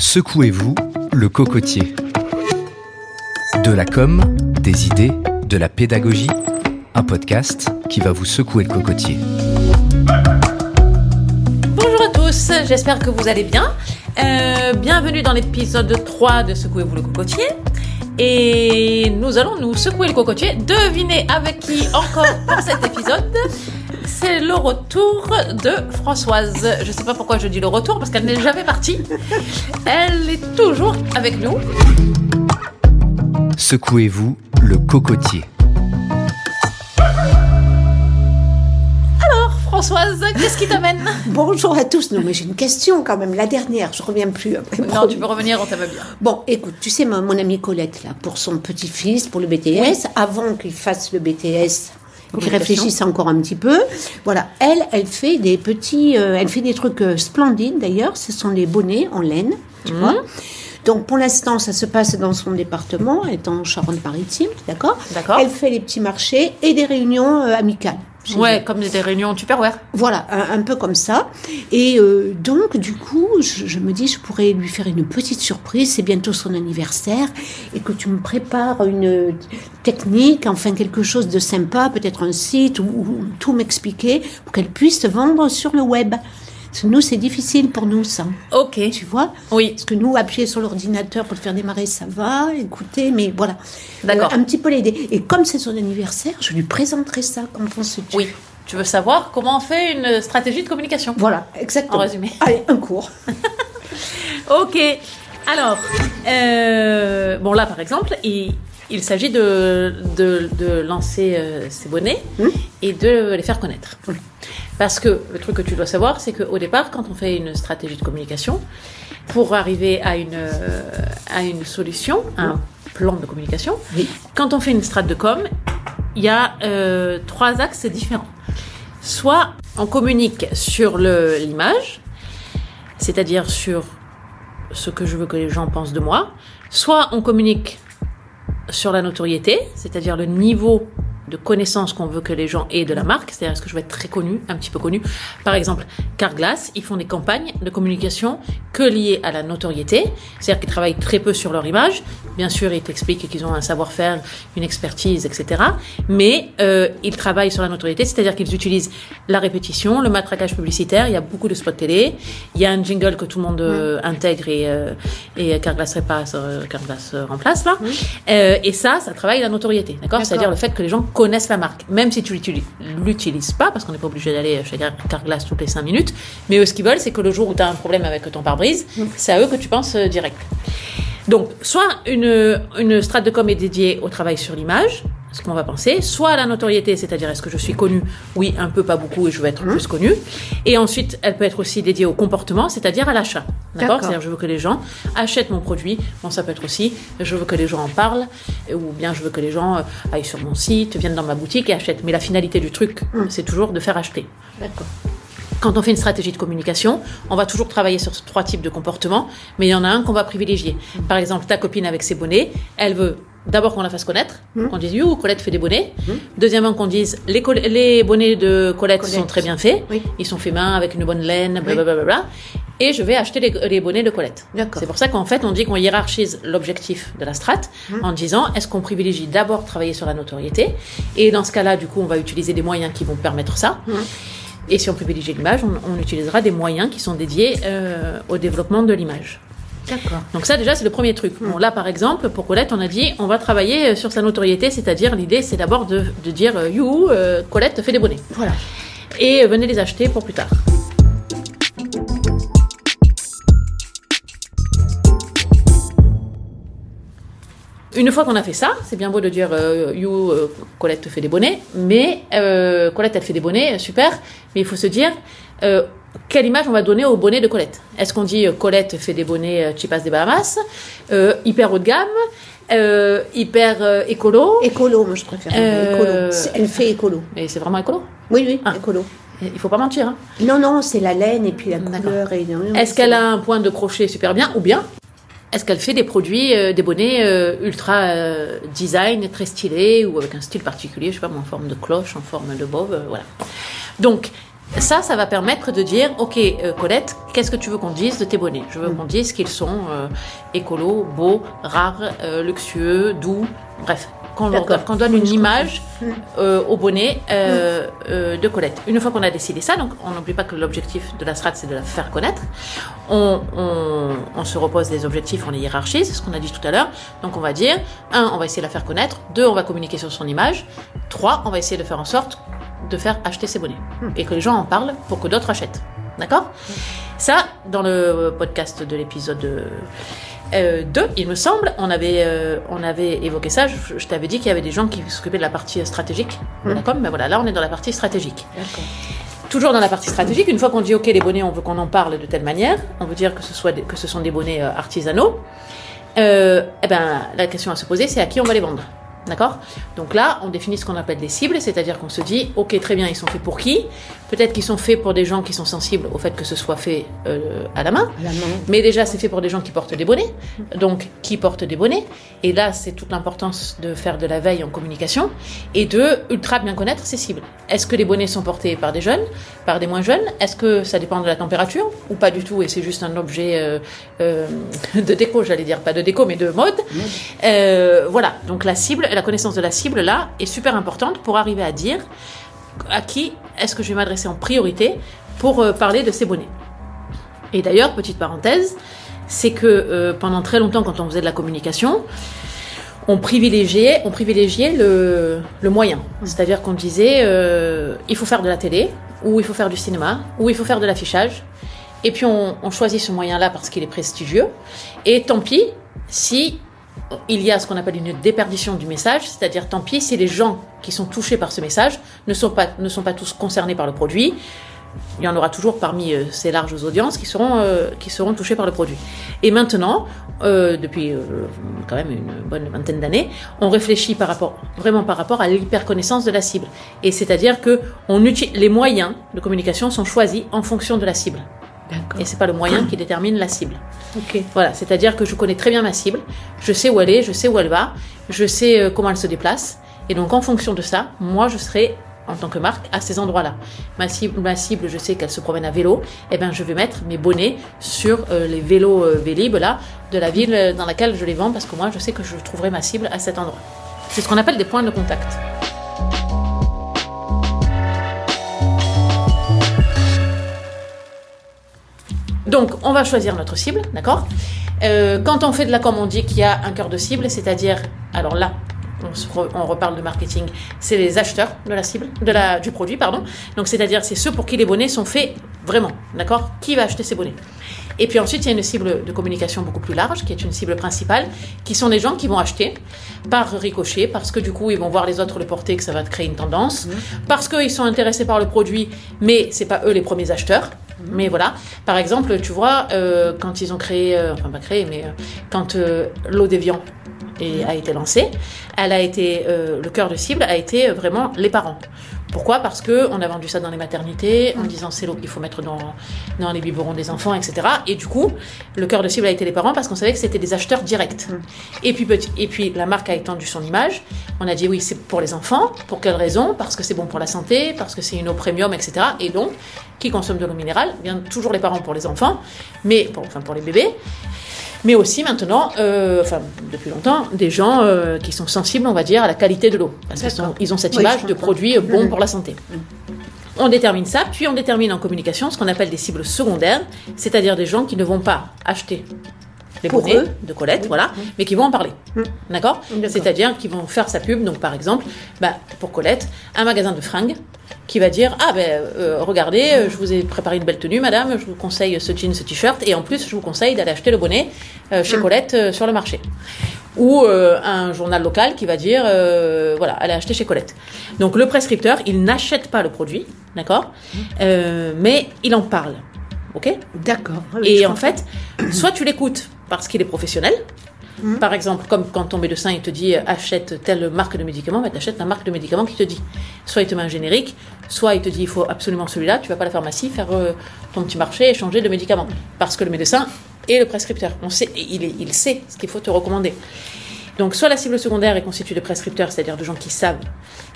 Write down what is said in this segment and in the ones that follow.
Secouez-vous le cocotier. De la com, des idées, de la pédagogie, un podcast qui va vous secouer le cocotier. Bonjour à tous, j'espère que vous allez bien. Euh, bienvenue dans l'épisode 3 de Secouez-vous le cocotier. Et nous allons nous secouer le cocotier. Devinez avec qui encore pour cet épisode c'est le retour de Françoise. Je ne sais pas pourquoi je dis le retour, parce qu'elle n'est jamais partie. Elle est toujours avec nous. Secouez-vous le cocotier. Alors, Françoise, qu'est-ce qui t'amène? Bonjour à tous. Non, mais j'ai une question quand même. La dernière, je reviens plus. Non, tu peux revenir, on t'aime bien. Bon, écoute, tu sais, mon, mon amie Colette, là, pour son petit-fils, pour le BTS, avant qu'il fasse le BTS donc ils réfléchissent encore un petit peu. Voilà, elle, elle fait des petits, euh, elle fait des trucs euh, splendides d'ailleurs. Ce sont des bonnets en laine, tu vois. Donc pour l'instant, ça se passe dans son département, elle est en Charente-Maritime, d'accord? D'accord. Elle fait les petits marchés et des réunions euh, amicales. Ouais, elle. comme des réunions Tupperware. Voilà, un, un peu comme ça. Et euh, donc, du coup, je, je me dis, je pourrais lui faire une petite surprise. C'est bientôt son anniversaire. Et que tu me prépares une technique, enfin quelque chose de sympa, peut-être un site, ou, ou tout m'expliquer pour qu'elle puisse vendre sur le web. Nous, c'est difficile pour nous, ça. Ok. Tu vois Oui. Parce que nous, appuyer sur l'ordinateur pour le faire démarrer, ça va, écouter, mais voilà. D'accord. Euh, un petit peu l'aider. Et comme c'est son anniversaire, je lui présenterai ça. Qu'en penses-tu Oui. Tu veux savoir comment on fait une stratégie de communication Voilà, exactement. En résumé. Allez, un cours. Ok. Alors, euh, bon là par exemple, il, il s'agit de, de, de lancer euh, ces bonnets et de les faire connaître. Parce que le truc que tu dois savoir, c'est qu'au départ, quand on fait une stratégie de communication, pour arriver à une, euh, à une solution, à un plan de communication, Oui. quand on fait une strate de com, il y a euh, trois axes différents. Soit on communique sur l'image, c'est-à-dire sur ce que je veux que les gens pensent de moi, soit on communique sur la notoriété, c'est-à-dire le niveau de connaissance qu'on veut que les gens aient de la marque, c'est-à-dire est-ce que je vais être très connu, un petit peu connu. Par exemple, Carglass, ils font des campagnes de communication que liées à la notoriété, c'est-à-dire qu'ils travaillent très peu sur leur image. Bien sûr, ils t'expliquent qu'ils ont un savoir-faire, une expertise, etc. Mais euh, ils travaillent sur la notoriété, c'est-à-dire qu'ils utilisent la répétition, le matraquage publicitaire. Il y a beaucoup de spots télé. Il y a un jingle que tout le monde euh, intègre et, euh, et Carglass repasse, euh, Carglass euh, remplace là. Et ça, ça travaille la notoriété, D'accord. C'est-à-dire le fait que les gens connaissent la marque, même si tu l'utilises l'utilises pas, parce qu'on n'est pas obligé d'aller chez Car- Carglass toutes les 5 minutes. Mais eux, ce qu'ils veulent, c'est que le jour où tu as un problème avec ton pare-brise, c'est à eux que tu penses euh, direct. Donc, soit une, une strate de com est dédiée au travail sur l'image, ce qu'on va penser, soit à la notoriété, c'est-à-dire est-ce que je suis connu Oui, un peu, pas beaucoup, et je veux être plus connu. Et ensuite, elle peut être aussi dédiée au comportement, c'est-à-dire à l'achat. D'accord. C'est-à-dire, je veux que les gens achètent mon produit. Bon, ça peut être aussi, je veux que les gens en parlent, ou bien je veux que les gens euh, aillent sur mon site, viennent dans ma boutique et achètent. Mais la finalité du truc, c'est toujours de faire acheter. D'accord. Quand on fait une stratégie de communication, on va toujours travailler sur trois types de comportements, mais il y en a un qu'on va privilégier. Par exemple, ta copine avec ses bonnets, elle veut d'abord qu'on la fasse connaître, qu'on dise You, Colette fait des bonnets. Deuxièmement, qu'on dise les, les bonnets de Colette, Colette. sont très bien faits, Oui. ils sont faits main avec une bonne laine, blablabla. Et je vais acheter les, les bonnets de Colette. C'est pour ça qu'en fait, on dit qu'on hiérarchise l'objectif de la strate en disant est-ce qu'on privilégie d'abord travailler sur la notoriété? Et dans ce cas-là, du coup, on va utiliser des moyens qui vont permettre ça. Et si on privilégie l'image, on, on utilisera des moyens qui sont dédiés euh, au développement de l'image. Donc ça déjà c'est le premier truc. Bon là par exemple pour Colette on a dit on va travailler euh, sur sa notoriété, c'est-à-dire l'idée c'est d'abord de, de dire euh, you euh, Colette fait des bonnets Voilà. et euh, venez les acheter pour plus tard. Une fois qu'on a fait ça, c'est bien beau de dire euh, you euh, Colette fait des bonnets, mais euh, Colette elle fait des bonnets, super, mais il faut se dire quelle image on va donner au bonnet de Colette? Est-ce qu'on dit euh, Colette fait des bonnets euh, Chipas des Bahamas, euh, hyper haut de gamme, euh, hyper euh, écolo, Écolo, moi je préfère. Euh, Écolo. Elle fait écolo. et c'est vraiment écolo Oui, oui, Ah. écolo. Il faut pas mentir. Hein. Non, non, c'est la laine et puis la couleur. Et... Est-ce qu'elle a un point de crochet super bien ou bien est-ce qu'elle fait des produits, euh, des bonnets euh, ultra euh, design, très stylés ou avec un style particulier, je sais pas, en forme de cloche, en forme de bob, euh, voilà. Donc, Ça, ça va permettre de dire, ok, euh, Colette, qu'est-ce que tu veux qu'on dise de tes bonnets? Je veux qu'on dise qu'ils sont euh, écolos, beaux, rares, euh, luxueux, doux, bref, qu'on donne- une image euh, au bonnet euh, de Colette. Une fois qu'on a décidé ça, donc on n'oublie pas que l'objectif de la strat, c'est de la faire connaître. On, on, on se repose des objectifs, on les hiérarchise, c'est ce qu'on a dit tout à l'heure. Donc on va dire, un, on va essayer de la faire connaître. Deux, on va communiquer sur son image. Trois, on va essayer de faire en sorte de faire acheter ses bonnets et que les gens en parlent pour que d'autres achètent. D'accord? Ça, dans le podcast de l'épisode euh, 2, il me semble, on avait, euh, on avait évoqué ça. Je, je t'avais dit qu'il y avait des gens qui s'occupaient de la partie stratégique la com. Mais voilà, là, on est dans la partie stratégique. D'accord. Toujours dans la partie stratégique, une fois qu'on dit OK, les bonnets, on veut qu'on en parle de telle manière, on veut dire que ce, soit des- que ce sont des bonnets euh, artisanaux, euh, eh ben, la question à se poser, c'est à qui on va les vendre. D'accord Donc là, on définit ce qu'on appelle des cibles, c'est-à-dire qu'on se dit, ok, très bien, ils sont faits pour qui Peut-être qu'ils sont faits pour des gens qui sont sensibles au fait que ce soit fait euh, à la main. À la main. Mais déjà, c'est fait pour des gens qui portent des bonnets. Donc, qui portent des bonnets. Et là, c'est toute l'importance de faire de la veille en communication et de ultra bien connaître ses cibles. Est-ce que les bonnets sont portés par des jeunes, par des moins jeunes Est-ce que ça dépend de la température ou pas du tout et c'est juste un objet euh, euh, de déco, j'allais dire, pas de déco, mais de mode Voilà. Donc, la cible, la connaissance de la cible là est super importante pour arriver à dire à qui est-ce que je vais m'adresser en priorité pour euh, parler de ces bonnets. Et d'ailleurs, petite parenthèse, c'est que euh, pendant très longtemps, quand on faisait de la communication, on privilégiait, on privilégiait le, le moyen. C'est-à-dire qu'on disait, euh, il faut faire de la télé, ou il faut faire du cinéma, ou il faut faire de l'affichage. Et puis on, on choisit ce moyen-là parce qu'il est prestigieux. Et tant pis si il y a ce qu'on appelle une déperdition du message, c'est-à-dire tant pis si les gens qui sont touchés par ce message ne sont pas, ne sont pas tous concernés par le produit. Il y en aura toujours parmi euh, ces larges audiences qui seront, euh, qui seront par le produit. Et maintenant, euh, depuis euh, quand même une bonne vingtaine d'années, on réfléchit vraiment par rapport à l'hyperconnaissance de la cible. Et c'est-à-dire que les moyens de communication sont choisis en fonction de la cible. Et c'est pas le moyen qui détermine la cible. Voilà, c'est-à-dire que je connais très bien ma cible, je sais où elle est, je sais où elle va, je sais euh, comment elle se déplace, et donc en fonction de ça, moi je serai en tant que marque à ces endroits-là. Ma cible, ma cible, je sais qu'elle se promène à vélo, et ben je vais mettre mes bonnets sur euh, les vélos euh, Vélib là de la ville euh, dans laquelle je les vends parce que moi je sais que je trouverai ma cible à cet endroit. C'est ce qu'on appelle des points de contact. Donc, on va choisir notre cible, d'accord Euh, Quand on fait de la com, on dit qu'il y a un cœur de cible, c'est-à-dire, alors là, on, se re- on reparle de marketing, c'est les acheteurs de la cible, de la, du produit, pardon. Donc, c'est-à-dire, c'est ceux pour qui les bonnets sont faits vraiment, d'accord Qui va acheter ces bonnets Et puis ensuite, il y a une cible de communication beaucoup plus large, qui est une cible principale, qui sont des gens qui vont acheter par ricochet, parce que du coup, ils vont voir les autres le porter, que ça va créer une tendance, parce qu'ils sont intéressés par le produit, mais c'est pas eux les premiers acheteurs. Mais voilà, par exemple, tu vois, euh, quand ils ont créé, euh, enfin pas créé, mais euh, quand l'eau déviant a été lancée, elle a été, le cœur de cible a été vraiment les parents. Pourquoi? Parce que on a vendu ça dans les maternités en disant c'est l'eau qu'il faut mettre dans, dans les biberons des enfants, etc. Et du coup, le cœur de cible a été les parents parce qu'on savait que c'était des acheteurs directs. Et puis et puis la marque a étendu son image. On a dit oui, c'est pour les enfants. Pour quelle raison? Parce que c'est bon pour la santé, parce que c'est une eau premium, etc. Et donc, qui consomme de l'eau minérale Bien toujours les parents pour les enfants, mais pour, enfin pour les bébés. Mais aussi maintenant, euh, enfin depuis longtemps, des gens euh, qui sont sensibles, on va dire, à la qualité de l'eau, parce qu'ils ils ont cette Oui, image de produit bon Mhm. pour la santé. On détermine ça, puis on détermine en communication ce qu'on appelle des cibles secondaires, c'est-à-dire des gens qui ne vont pas acheter les Pour bonnets eux. de Colette, voilà, mais qui vont en parler. D'accord? D'accord. C'est-à-dire qu'ils vont faire sa pub, donc par exemple, bah, pour Colette, un magasin de fringues qui va dire Ah ben euh, regardez, euh, je vous ai préparé une belle tenue, madame, je vous conseille ce jean, ce t-shirt, et en plus je vous conseille d'aller acheter le bonnet euh, chez Colette euh, sur le marché. Ou un journal local qui va dire Voilà, allez acheter chez Colette. Donc le prescripteur, il n'achète pas le produit, d'accord Euh, Mais il en parle. Ok? D'accord. Ah et en fait, soit tu l'écoutes parce qu'il est professionnel. Mhm. Par exemple, comme quand ton médecin il te dit euh, achète telle marque de médicament, bah, tu achètes la marque de médicament qui te dit. Soit il te met un générique, soit il te dit il faut absolument celui-là, tu vas pas à la pharmacie faire euh, ton petit marché et changer de médicament. Parce que le médecin est le prescripteur. On sait, il, est- il sait ce qu'il faut te recommander. Donc, soit la cible secondaire est constituée de prescripteurs, c'est-à-dire de gens qui savent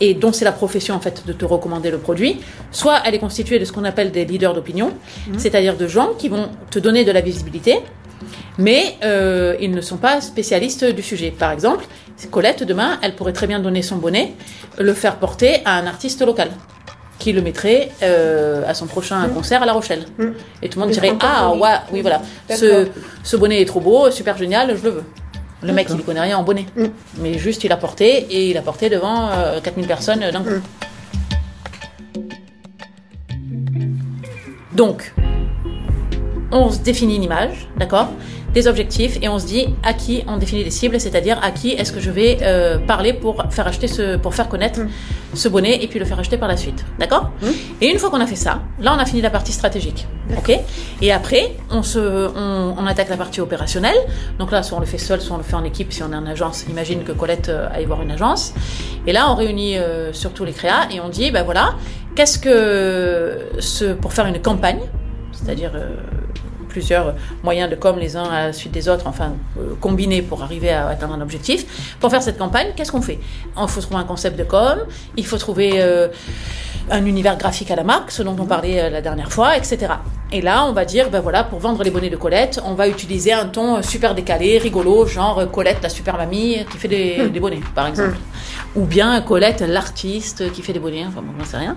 et dont c'est la profession en fait de te recommander le produit, soit elle est constituée de ce qu'on appelle des leaders d'opinion, c'est-à-dire de gens qui vont te donner de la visibilité, mais euh, ils ne sont pas spécialistes du sujet. Par exemple, Colette, demain, elle pourrait très bien donner son bonnet, le faire porter à un artiste local qui le mettrait euh, à son prochain Mm. concert à La Rochelle. Et tout le monde dirait Ah, ouais, oui, voilà, ce, bonnet est trop beau, super génial, je le veux. Le mec, il ne connaît rien en bonnet. Mm. Mais juste, il a porté et il a porté devant euh, 4000 personnes d'un coup. Donc, on se définit une image, d'accord Des objectifs et on se dit à qui on définit des cibles, c'est-à-dire à qui est-ce que je vais euh, parler pour faire acheter ce, pour faire connaître ce bonnet et puis le faire acheter par la suite, d'accord Et une fois qu'on a fait ça, là on a fini la partie stratégique, ok Et après on se, on, on attaque la partie opérationnelle. Donc là, soit on le fait seul, soit on le fait en équipe. Si on est en agence, imagine que Colette euh, aille voir une agence. Et là, on réunit euh, surtout les créas et on dit, ben voilà, qu'est-ce que ce, pour faire une campagne, c'est-à-dire euh, plusieurs moyens de com les uns à la suite des autres, enfin euh, combinés pour arriver à atteindre un objectif. Pour faire cette campagne, qu'est-ce qu'on fait? Il faut trouver un concept de com, il faut trouver euh, un univers graphique à la marque, ce dont on parlait euh, la dernière fois, etc. Et là, on va dire, ben voilà, pour vendre les bonnets de Colette, on va utiliser un ton super décalé, rigolo, genre Colette, la super mamie qui fait des, des bonnets, par exemple. Ou bien Colette, l'artiste qui fait des bonnets, enfin bon, j'en sais rien.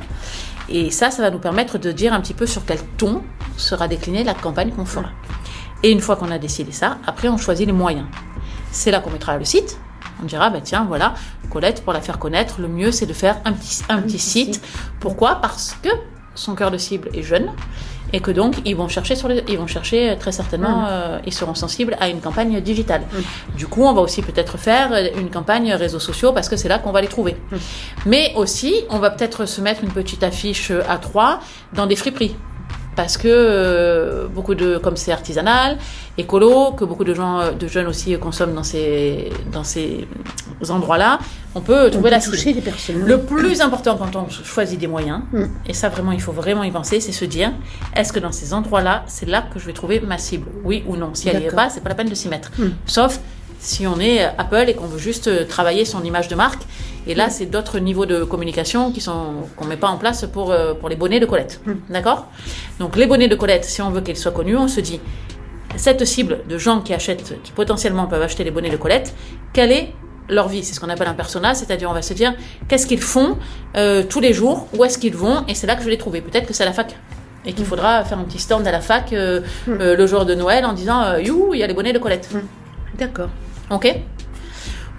Et ça, ça va nous permettre de dire un petit peu sur quel ton sera déclinée la campagne qu'on fera. Et une fois qu'on a décidé ça, après on choisit les moyens. C'est là qu'on mettra le site. On dira, bah tiens, voilà, Colette, pour la faire connaître, le mieux c'est de faire un petit, un petit petit site. site. Pourquoi? Parce que son cœur de cible est jeune et que donc ils vont chercher sur les, ils vont chercher euh, très certainement, euh, ils seront sensibles à une campagne digitale. Du coup, on va aussi peut-être faire euh, une campagne réseaux sociaux parce que c'est là qu'on va les trouver. Mais aussi, on va peut-être se mettre une petite affiche euh, à trois dans des friperies. Parce que euh, beaucoup de, comme c'est artisanal, écolo, que beaucoup de gens, euh, de jeunes aussi consomment dans ces, dans ces endroits-là, on peut On trouver peut la toucher personnes. Le plus important quand on choisit des moyens, Mm. et ça vraiment il faut vraiment y penser, c'est se dire est-ce que dans ces endroits-là, c'est là que je vais trouver ma cible Oui ou non Si elle n'y est pas, c'est pas la peine de s'y mettre. Mm. Sauf si on est Apple et qu'on veut juste travailler son image de marque. Et là, c'est d'autres niveaux de communication qui sont qu'on met pas en place pour euh, pour les bonnets de Colette. D'accord? Donc les bonnets de Colette, si on veut qu'ils soient connus, on se dit cette cible de gens qui achètent, qui potentiellement peuvent acheter les bonnets de Colette, quelle est leur vie? C'est ce qu'on appelle un persona, c'est-à-dire on va se dire qu'est-ce qu'ils font euh, tous les jours, où est-ce qu'ils vont, et c'est là que je vais les trouver. Peut-être que c'est à la fac. Et qu'il faudra faire un petit stand à la fac euh, euh, le jour de Noël en disant You, il y a les bonnets de Colette. D'accord. Ok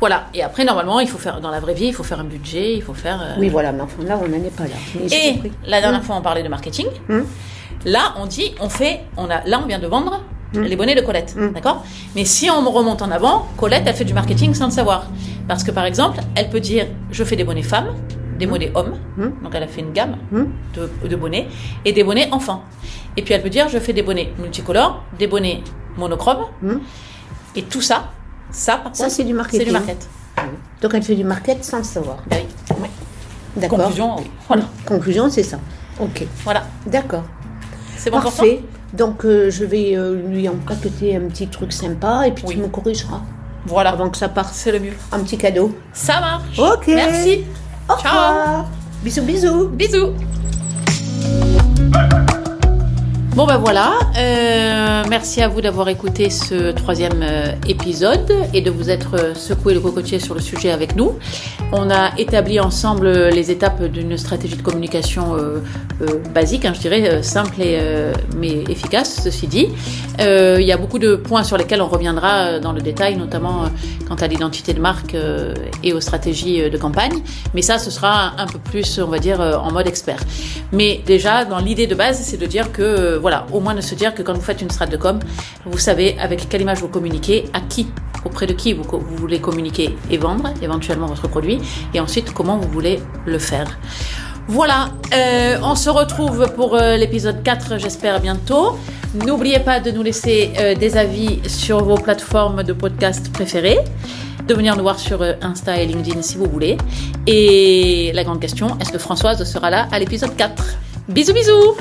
Voilà. Et après, normalement, il faut faire, dans la vraie vie, il faut faire un budget, il faut faire. euh, Oui, voilà, mais enfin là, on n'en est pas là. Et compris. la dernière fois, on parlait de marketing. Hum. Là, on dit, on fait, on a, là, on vient de vendre Hum. les bonnets de Colette, d'accord? Mais si on remonte en avant, Colette, elle fait du marketing sans le savoir, parce que par exemple, elle peut dire, je fais des bonnets femmes, des bonnets hommes, donc elle a fait une gamme de, de bonnets et des bonnets enfants. Et puis elle peut dire, je fais des bonnets multicolores, des bonnets monochromes, et tout ça, ça, par Ça, contre, c'est du marketing. C'est du market. Donc elle fait du market sans le savoir. Ben oui. Oui. D'accord. Conclusion, oui. Voilà. Conclusion, c'est ça. Ok. Voilà. D'accord. C'est bon Parfait. Donc euh, je vais euh, lui empaqueter un petit truc sympa et puis Oui. tu me corrigeras Voilà. avant que ça parte. C'est le mieux. Un petit cadeau. Ça marche. Ok. Merci. Au Ciao. revoir. Bisous, bisous. Bisous. Bon ben voilà, Euh, merci à vous d'avoir écouté ce troisième euh, épisode et de vous être euh, secoué le cocotier sur le sujet avec nous. On a établi ensemble les étapes d'une stratégie de communication euh, euh, basique, hein, je dirais simple et mais efficace. Ceci dit, il y a beaucoup de points sur lesquels on reviendra dans le détail, notamment quant à l'identité de marque et aux stratégies de campagne. Mais ça, ce sera un peu plus, on va dire, en mode expert. Mais déjà, dans l'idée de base, c'est de dire que, voilà, au moins de se dire que quand vous faites une strat de com, vous savez avec quelle image vous communiquez, à qui, auprès de qui vous, vous voulez communiquer et vendre éventuellement votre produit, et ensuite comment vous voulez le faire. Voilà, euh, on se retrouve pour euh, l'épisode 4, j'espère bientôt. N'oubliez pas de nous laisser euh, des avis sur vos plateformes de podcast préférées, de venir nous voir sur Insta et LinkedIn si vous voulez. Et la grande question, est-ce que Françoise sera là à l'épisode 4 Bisous bisous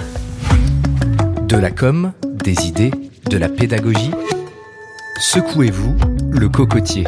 De la com, des idées, de la pédagogie. Secouez-vous le cocotier.